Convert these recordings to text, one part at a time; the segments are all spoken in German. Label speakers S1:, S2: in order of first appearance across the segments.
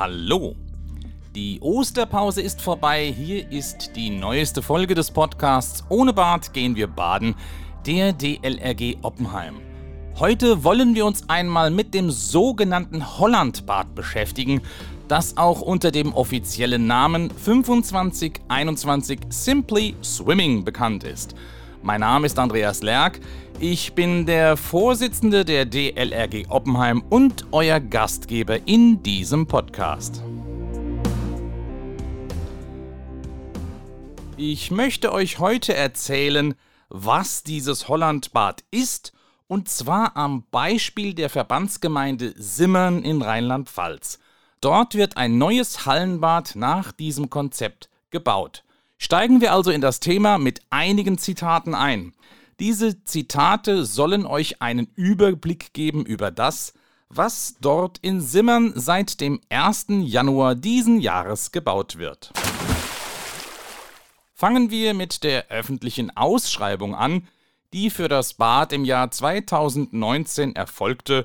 S1: Hallo. Die Osterpause ist vorbei. Hier ist die neueste Folge des Podcasts Ohne Bad gehen wir baden, der DLRG Oppenheim. Heute wollen wir uns einmal mit dem sogenannten Hollandbad beschäftigen, das auch unter dem offiziellen Namen 2521 Simply Swimming bekannt ist. Mein Name ist Andreas Lerck. Ich bin der Vorsitzende der DLRG Oppenheim und euer Gastgeber in diesem Podcast. Ich möchte euch heute erzählen, was dieses Hollandbad ist, und zwar am Beispiel der Verbandsgemeinde Simmern in Rheinland-Pfalz. Dort wird ein neues Hallenbad nach diesem Konzept gebaut. Steigen wir also in das Thema mit einigen Zitaten ein. Diese Zitate sollen euch einen Überblick geben über das, was dort in Simmern seit dem 1. Januar diesen Jahres gebaut wird. Fangen wir mit der öffentlichen Ausschreibung an, die für das Bad im Jahr 2019 erfolgte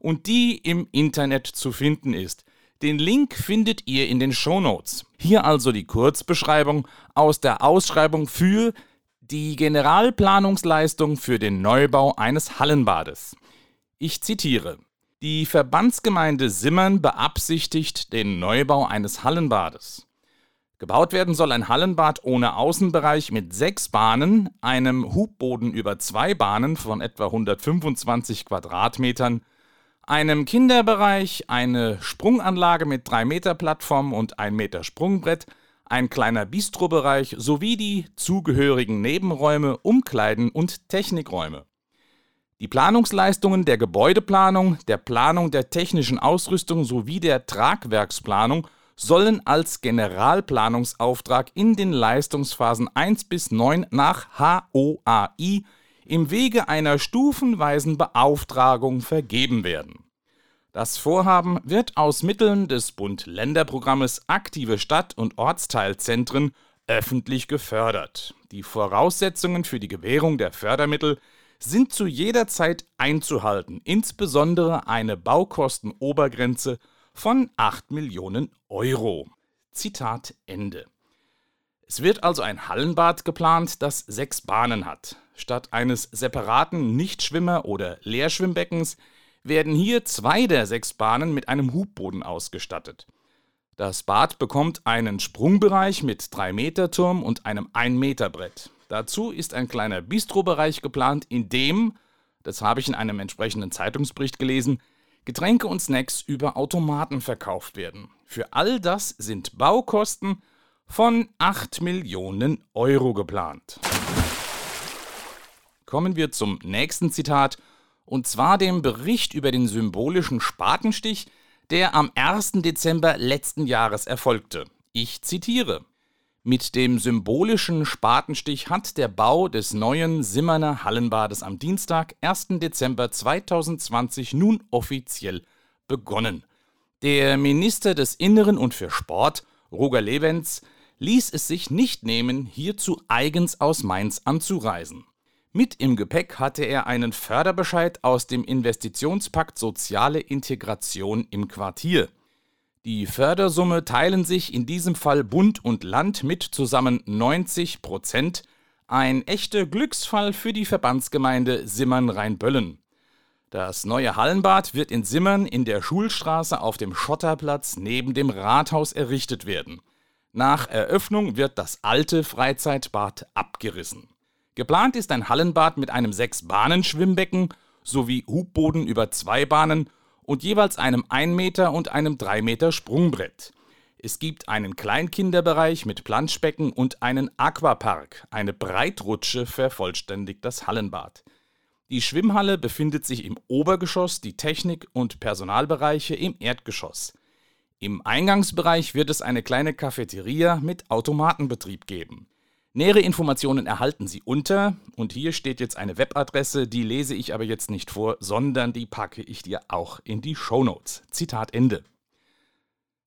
S1: und die im Internet zu finden ist. Den Link findet ihr in den Shownotes. Hier also die Kurzbeschreibung aus der Ausschreibung für die Generalplanungsleistung für den Neubau eines Hallenbades. Ich zitiere. Die Verbandsgemeinde Simmern beabsichtigt den Neubau eines Hallenbades. Gebaut werden soll ein Hallenbad ohne Außenbereich mit sechs Bahnen, einem Hubboden über zwei Bahnen von etwa 125 Quadratmetern, einem Kinderbereich, eine Sprunganlage mit 3 Meter Plattform und 1 Meter Sprungbrett, ein kleiner Bistrobereich sowie die zugehörigen Nebenräume, Umkleiden und Technikräume. Die Planungsleistungen der Gebäudeplanung, der Planung der technischen Ausrüstung sowie der Tragwerksplanung sollen als Generalplanungsauftrag in den Leistungsphasen 1 bis 9 nach HOAI im Wege einer stufenweisen Beauftragung vergeben werden. Das Vorhaben wird aus Mitteln des Bund-Länder-Programmes Aktive Stadt- und Ortsteilzentren öffentlich gefördert. Die Voraussetzungen für die Gewährung der Fördermittel sind zu jeder Zeit einzuhalten, insbesondere eine Baukostenobergrenze von 8 Millionen Euro. Zitat Ende. Es wird also ein Hallenbad geplant, das sechs Bahnen hat. Statt eines separaten Nichtschwimmer- oder Leerschwimmbeckens werden hier zwei der sechs Bahnen mit einem Hubboden ausgestattet. Das Bad bekommt einen Sprungbereich mit 3-Meter-Turm und einem 1-Meter-Brett. Dazu ist ein kleiner Bistrobereich geplant, in dem, das habe ich in einem entsprechenden Zeitungsbericht gelesen, Getränke und Snacks über Automaten verkauft werden. Für all das sind Baukosten von 8 Millionen Euro geplant. Kommen wir zum nächsten Zitat und zwar dem Bericht über den symbolischen Spatenstich, der am 1. Dezember letzten Jahres erfolgte. Ich zitiere. Mit dem symbolischen Spatenstich hat der Bau des neuen Simmerner Hallenbades am Dienstag, 1. Dezember 2020, nun offiziell begonnen. Der Minister des Inneren und für Sport, Roger Levens, ließ es sich nicht nehmen, hierzu eigens aus Mainz anzureisen. Mit im Gepäck hatte er einen Förderbescheid aus dem Investitionspakt Soziale Integration im Quartier. Die Fördersumme teilen sich in diesem Fall Bund und Land mit zusammen 90 Prozent. Ein echter Glücksfall für die Verbandsgemeinde Simmern-Rheinböllen. Das neue Hallenbad wird in Simmern in der Schulstraße auf dem Schotterplatz neben dem Rathaus errichtet werden. Nach Eröffnung wird das alte Freizeitbad abgerissen. Geplant ist ein Hallenbad mit einem Sechs-Bahnen-Schwimmbecken sowie Hubboden über zwei Bahnen und jeweils einem 1 Meter und einem 3 Meter Sprungbrett. Es gibt einen Kleinkinderbereich mit Planschbecken und einen Aquapark. Eine Breitrutsche vervollständigt das Hallenbad. Die Schwimmhalle befindet sich im Obergeschoss, die Technik- und Personalbereiche im Erdgeschoss. Im Eingangsbereich wird es eine kleine Cafeteria mit Automatenbetrieb geben. Nähere Informationen erhalten Sie unter, und hier steht jetzt eine Webadresse, die lese ich aber jetzt nicht vor, sondern die packe ich dir auch in die Shownotes. Zitat Ende.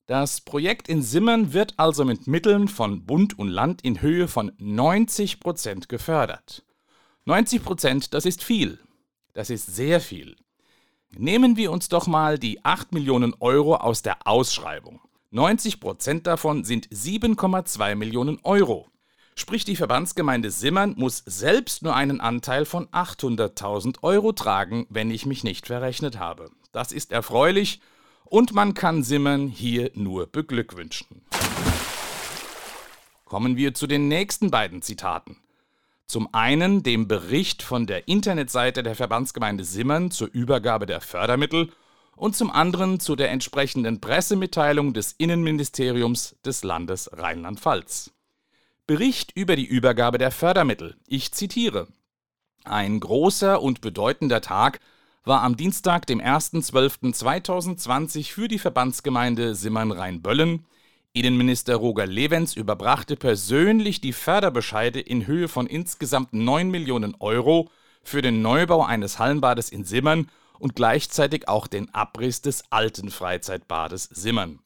S1: Das Projekt in Simmern wird also mit Mitteln von Bund und Land in Höhe von 90 Prozent gefördert. 90 Prozent, das ist viel. Das ist sehr viel. Nehmen wir uns doch mal die 8 Millionen Euro aus der Ausschreibung. 90 Prozent davon sind 7,2 Millionen Euro. Sprich, die Verbandsgemeinde Simmern muss selbst nur einen Anteil von 800.000 Euro tragen, wenn ich mich nicht verrechnet habe. Das ist erfreulich und man kann Simmern hier nur beglückwünschen. Kommen wir zu den nächsten beiden Zitaten. Zum einen dem Bericht von der Internetseite der Verbandsgemeinde Simmern zur Übergabe der Fördermittel und zum anderen zu der entsprechenden Pressemitteilung des Innenministeriums des Landes Rheinland-Pfalz. Bericht über die Übergabe der Fördermittel. Ich zitiere. Ein großer und bedeutender Tag war am Dienstag, dem 1.12.2020 für die Verbandsgemeinde Simmern-Rheinböllen. Innenminister Roger Levens überbrachte persönlich die Förderbescheide in Höhe von insgesamt 9 Millionen Euro für den Neubau eines Hallenbades in Simmern und gleichzeitig auch den Abriss des alten Freizeitbades Simmern.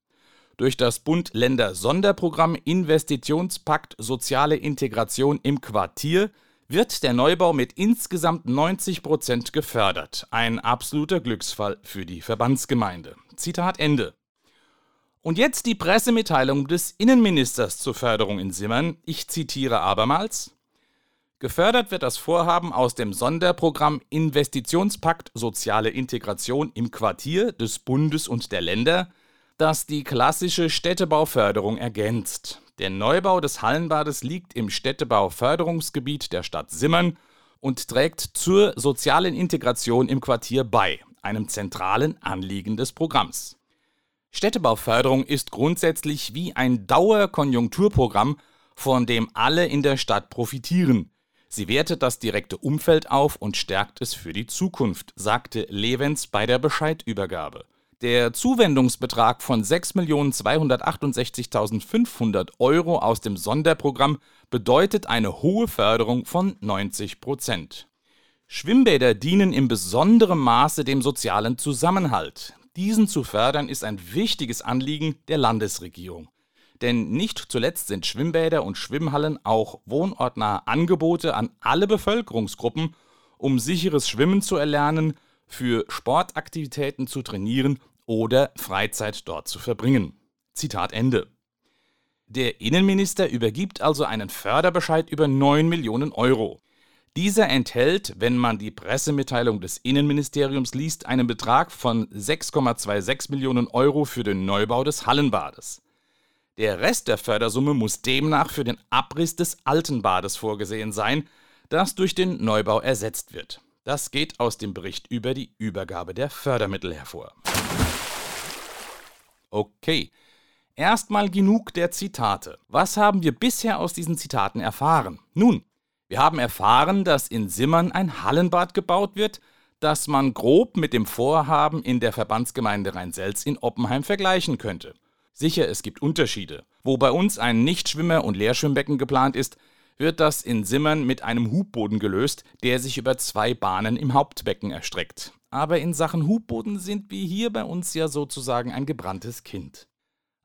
S1: Durch das Bund-Länder-Sonderprogramm Investitionspakt Soziale Integration im Quartier wird der Neubau mit insgesamt 90 Prozent gefördert. Ein absoluter Glücksfall für die Verbandsgemeinde. Zitat Ende. Und jetzt die Pressemitteilung des Innenministers zur Förderung in Simmern. Ich zitiere abermals. Gefördert wird das Vorhaben aus dem Sonderprogramm Investitionspakt Soziale Integration im Quartier des Bundes und der Länder das die klassische Städtebauförderung ergänzt. Der Neubau des Hallenbades liegt im Städtebauförderungsgebiet der Stadt Simmern und trägt zur sozialen Integration im Quartier bei, einem zentralen Anliegen des Programms. Städtebauförderung ist grundsätzlich wie ein Dauerkonjunkturprogramm, von dem alle in der Stadt profitieren. Sie wertet das direkte Umfeld auf und stärkt es für die Zukunft, sagte Levens bei der Bescheidübergabe. Der Zuwendungsbetrag von 6.268.500 Euro aus dem Sonderprogramm bedeutet eine hohe Förderung von 90 Prozent. Schwimmbäder dienen in besonderem Maße dem sozialen Zusammenhalt. Diesen zu fördern ist ein wichtiges Anliegen der Landesregierung. Denn nicht zuletzt sind Schwimmbäder und Schwimmhallen auch wohnortnahe Angebote an alle Bevölkerungsgruppen, um sicheres Schwimmen zu erlernen, für Sportaktivitäten zu trainieren oder Freizeit dort zu verbringen. Zitat Ende. Der Innenminister übergibt also einen Förderbescheid über 9 Millionen Euro. Dieser enthält, wenn man die Pressemitteilung des Innenministeriums liest, einen Betrag von 6,26 Millionen Euro für den Neubau des Hallenbades. Der Rest der Fördersumme muss demnach für den Abriss des alten Bades vorgesehen sein, das durch den Neubau ersetzt wird. Das geht aus dem Bericht über die Übergabe der Fördermittel hervor. Okay, erstmal genug der Zitate. Was haben wir bisher aus diesen Zitaten erfahren? Nun, wir haben erfahren, dass in Simmern ein Hallenbad gebaut wird, das man grob mit dem Vorhaben in der Verbandsgemeinde Rhein-Selz in Oppenheim vergleichen könnte. Sicher, es gibt Unterschiede. Wo bei uns ein Nichtschwimmer- und Leerschwimmbecken geplant ist, wird das in Simmern mit einem Hubboden gelöst, der sich über zwei Bahnen im Hauptbecken erstreckt aber in Sachen Hubboden sind wir hier bei uns ja sozusagen ein gebranntes Kind.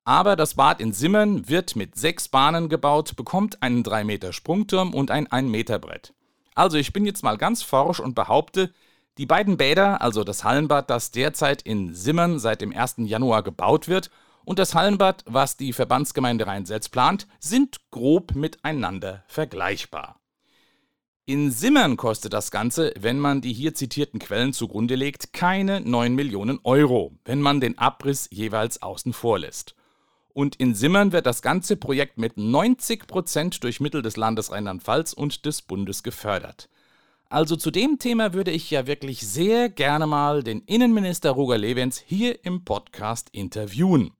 S1: Aber das Bad in Simmern wird mit sechs Bahnen gebaut, bekommt einen 3 Meter Sprungturm und ein 1 Meter Brett. Also ich bin jetzt mal ganz forsch und behaupte, die beiden Bäder, also das Hallenbad, das derzeit in Simmern seit dem 1. Januar gebaut wird, und das Hallenbad, was die Verbandsgemeinde Rheinselz plant, sind grob miteinander vergleichbar. In Simmern kostet das Ganze, wenn man die hier zitierten Quellen zugrunde legt, keine 9 Millionen Euro, wenn man den Abriss jeweils außen vor lässt. Und in Simmern wird das ganze Projekt mit 90 Prozent durch Mittel des Landes Rheinland-Pfalz und des Bundes gefördert. Also zu dem Thema würde ich ja wirklich sehr gerne mal den Innenminister Roger Lewens hier im Podcast interviewen.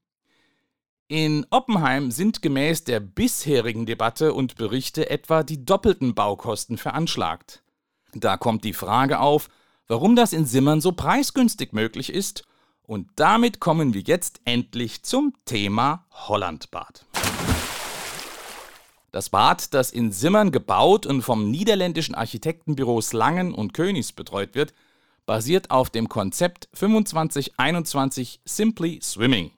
S1: In Oppenheim sind gemäß der bisherigen Debatte und Berichte etwa die doppelten Baukosten veranschlagt. Da kommt die Frage auf, warum das in Simmern so preisgünstig möglich ist, und damit kommen wir jetzt endlich zum Thema Hollandbad. Das Bad, das in Simmern gebaut und vom niederländischen Architektenbüro Slangen und Königs betreut wird, basiert auf dem Konzept 2521 Simply Swimming.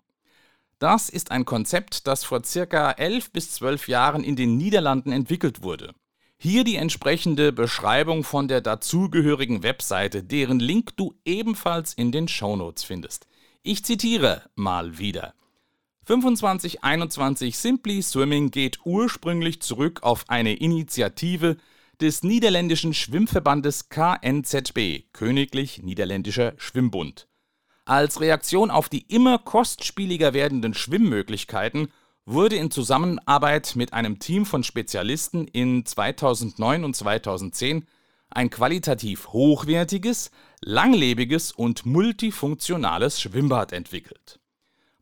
S1: Das ist ein Konzept, das vor circa elf bis zwölf Jahren in den Niederlanden entwickelt wurde. Hier die entsprechende Beschreibung von der dazugehörigen Webseite, deren Link du ebenfalls in den Shownotes findest. Ich zitiere mal wieder. 2521 Simply Swimming geht ursprünglich zurück auf eine Initiative des niederländischen Schwimmverbandes KNZB, Königlich Niederländischer Schwimmbund. Als Reaktion auf die immer kostspieliger werdenden Schwimmmöglichkeiten wurde in Zusammenarbeit mit einem Team von Spezialisten in 2009 und 2010 ein qualitativ hochwertiges, langlebiges und multifunktionales Schwimmbad entwickelt.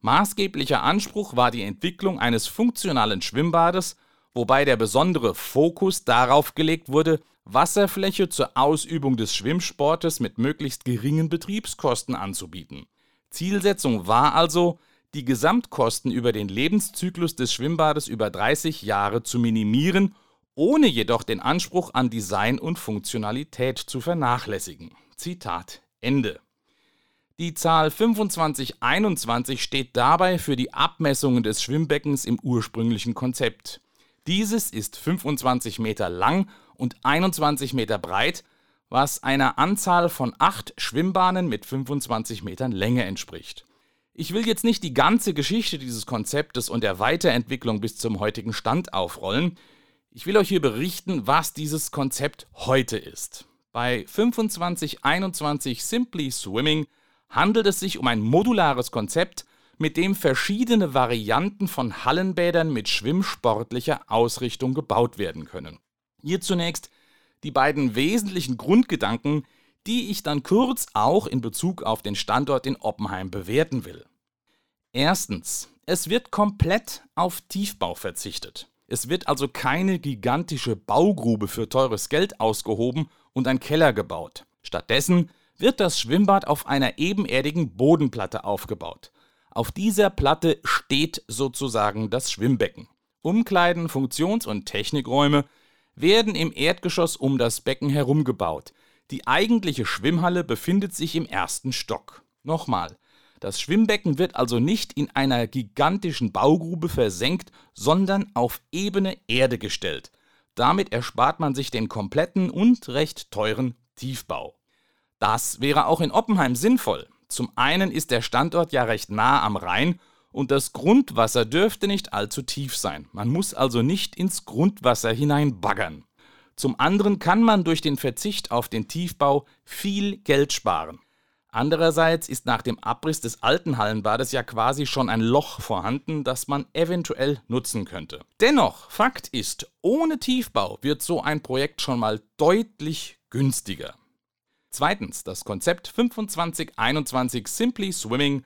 S1: Maßgeblicher Anspruch war die Entwicklung eines funktionalen Schwimmbades, wobei der besondere Fokus darauf gelegt wurde, Wasserfläche zur Ausübung des Schwimmsportes mit möglichst geringen Betriebskosten anzubieten. Zielsetzung war also, die Gesamtkosten über den Lebenszyklus des Schwimmbades über 30 Jahre zu minimieren, ohne jedoch den Anspruch an Design und Funktionalität zu vernachlässigen. Zitat Ende. Die Zahl 2521 steht dabei für die Abmessungen des Schwimmbeckens im ursprünglichen Konzept. Dieses ist 25 Meter lang und 21 Meter breit, was einer Anzahl von acht Schwimmbahnen mit 25 Metern Länge entspricht. Ich will jetzt nicht die ganze Geschichte dieses Konzeptes und der Weiterentwicklung bis zum heutigen Stand aufrollen. Ich will euch hier berichten, was dieses Konzept heute ist. Bei 2521 Simply Swimming handelt es sich um ein modulares Konzept, mit dem verschiedene Varianten von Hallenbädern mit schwimmsportlicher Ausrichtung gebaut werden können. Hier zunächst die beiden wesentlichen Grundgedanken, die ich dann kurz auch in Bezug auf den Standort in Oppenheim bewerten will. Erstens, es wird komplett auf Tiefbau verzichtet. Es wird also keine gigantische Baugrube für teures Geld ausgehoben und ein Keller gebaut. Stattdessen wird das Schwimmbad auf einer ebenerdigen Bodenplatte aufgebaut. Auf dieser Platte steht sozusagen das Schwimmbecken. Umkleiden, Funktions- und Technikräume werden im Erdgeschoss um das Becken herum gebaut. Die eigentliche Schwimmhalle befindet sich im ersten Stock. Nochmal, das Schwimmbecken wird also nicht in einer gigantischen Baugrube versenkt, sondern auf ebene Erde gestellt. Damit erspart man sich den kompletten und recht teuren Tiefbau. Das wäre auch in Oppenheim sinnvoll. Zum einen ist der Standort ja recht nah am Rhein und das Grundwasser dürfte nicht allzu tief sein. Man muss also nicht ins Grundwasser hineinbaggern. Zum anderen kann man durch den Verzicht auf den Tiefbau viel Geld sparen. Andererseits ist nach dem Abriss des alten Hallenbades ja quasi schon ein Loch vorhanden, das man eventuell nutzen könnte. Dennoch, Fakt ist, ohne Tiefbau wird so ein Projekt schon mal deutlich günstiger. Zweitens, das Konzept 2521 Simply Swimming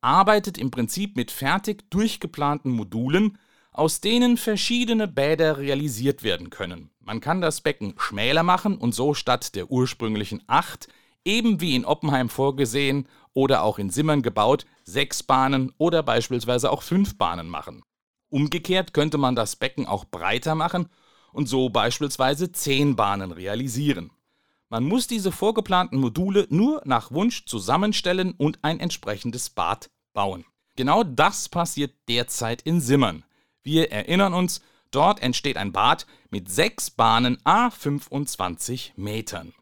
S1: arbeitet im Prinzip mit fertig durchgeplanten Modulen, aus denen verschiedene Bäder realisiert werden können. Man kann das Becken schmäler machen und so statt der ursprünglichen acht, eben wie in Oppenheim vorgesehen oder auch in Simmern gebaut, sechs Bahnen oder beispielsweise auch fünf Bahnen machen. Umgekehrt könnte man das Becken auch breiter machen und so beispielsweise zehn Bahnen realisieren. Man muss diese vorgeplanten Module nur nach Wunsch zusammenstellen und ein entsprechendes Bad bauen. Genau das passiert derzeit in Simmern. Wir erinnern uns, dort entsteht ein Bad mit sechs Bahnen a 25 Metern.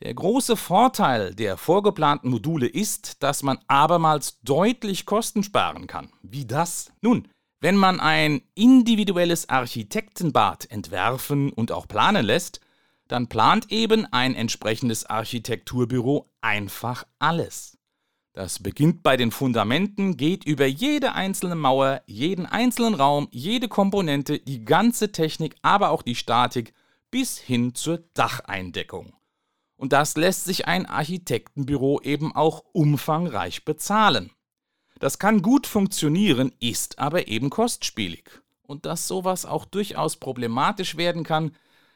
S1: Der große Vorteil der vorgeplanten Module ist, dass man abermals deutlich Kosten sparen kann. Wie das? Nun, wenn man ein individuelles Architektenbad entwerfen und auch planen lässt, dann plant eben ein entsprechendes Architekturbüro einfach alles. Das beginnt bei den Fundamenten, geht über jede einzelne Mauer, jeden einzelnen Raum, jede Komponente, die ganze Technik, aber auch die Statik bis hin zur Dacheindeckung. Und das lässt sich ein Architektenbüro eben auch umfangreich bezahlen. Das kann gut funktionieren, ist aber eben kostspielig. Und dass sowas auch durchaus problematisch werden kann,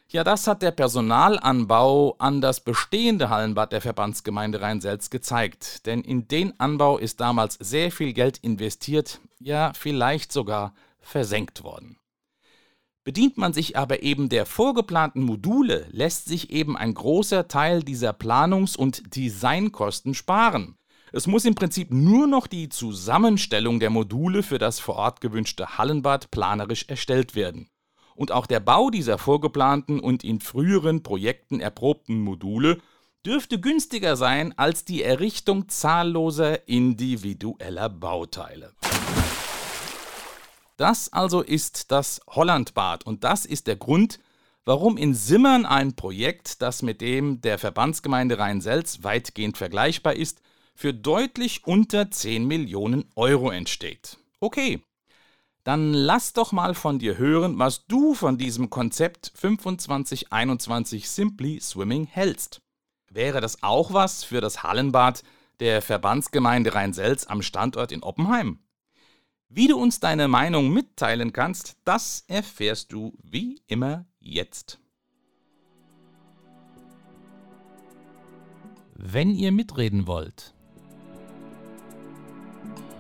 S1: ja, das hat der Personalanbau an das bestehende Hallenbad der Verbandsgemeinde Rhein-Selz gezeigt. Denn in den Anbau ist damals sehr viel Geld investiert, ja, vielleicht sogar versenkt worden. Bedient man sich aber eben der vorgeplanten Module, lässt sich eben ein großer Teil dieser Planungs- und Designkosten sparen. Es muss im Prinzip nur noch die Zusammenstellung der Module für das vor Ort gewünschte Hallenbad planerisch erstellt werden und auch der Bau dieser vorgeplanten und in früheren Projekten erprobten Module dürfte günstiger sein als die Errichtung zahlloser individueller Bauteile. Das also ist das Hollandbad und das ist der Grund, warum in Simmern ein Projekt, das mit dem der Verbandsgemeinde Rhein-Selz weitgehend vergleichbar ist, für deutlich unter 10 Millionen Euro entsteht. Okay, dann lass doch mal von dir hören, was du von diesem Konzept 2521 Simply Swimming hältst. Wäre das auch was für das Hallenbad der Verbandsgemeinde Rhein-Selz am Standort in Oppenheim? Wie du uns deine Meinung mitteilen kannst, das erfährst du wie immer jetzt.
S2: Wenn ihr mitreden wollt,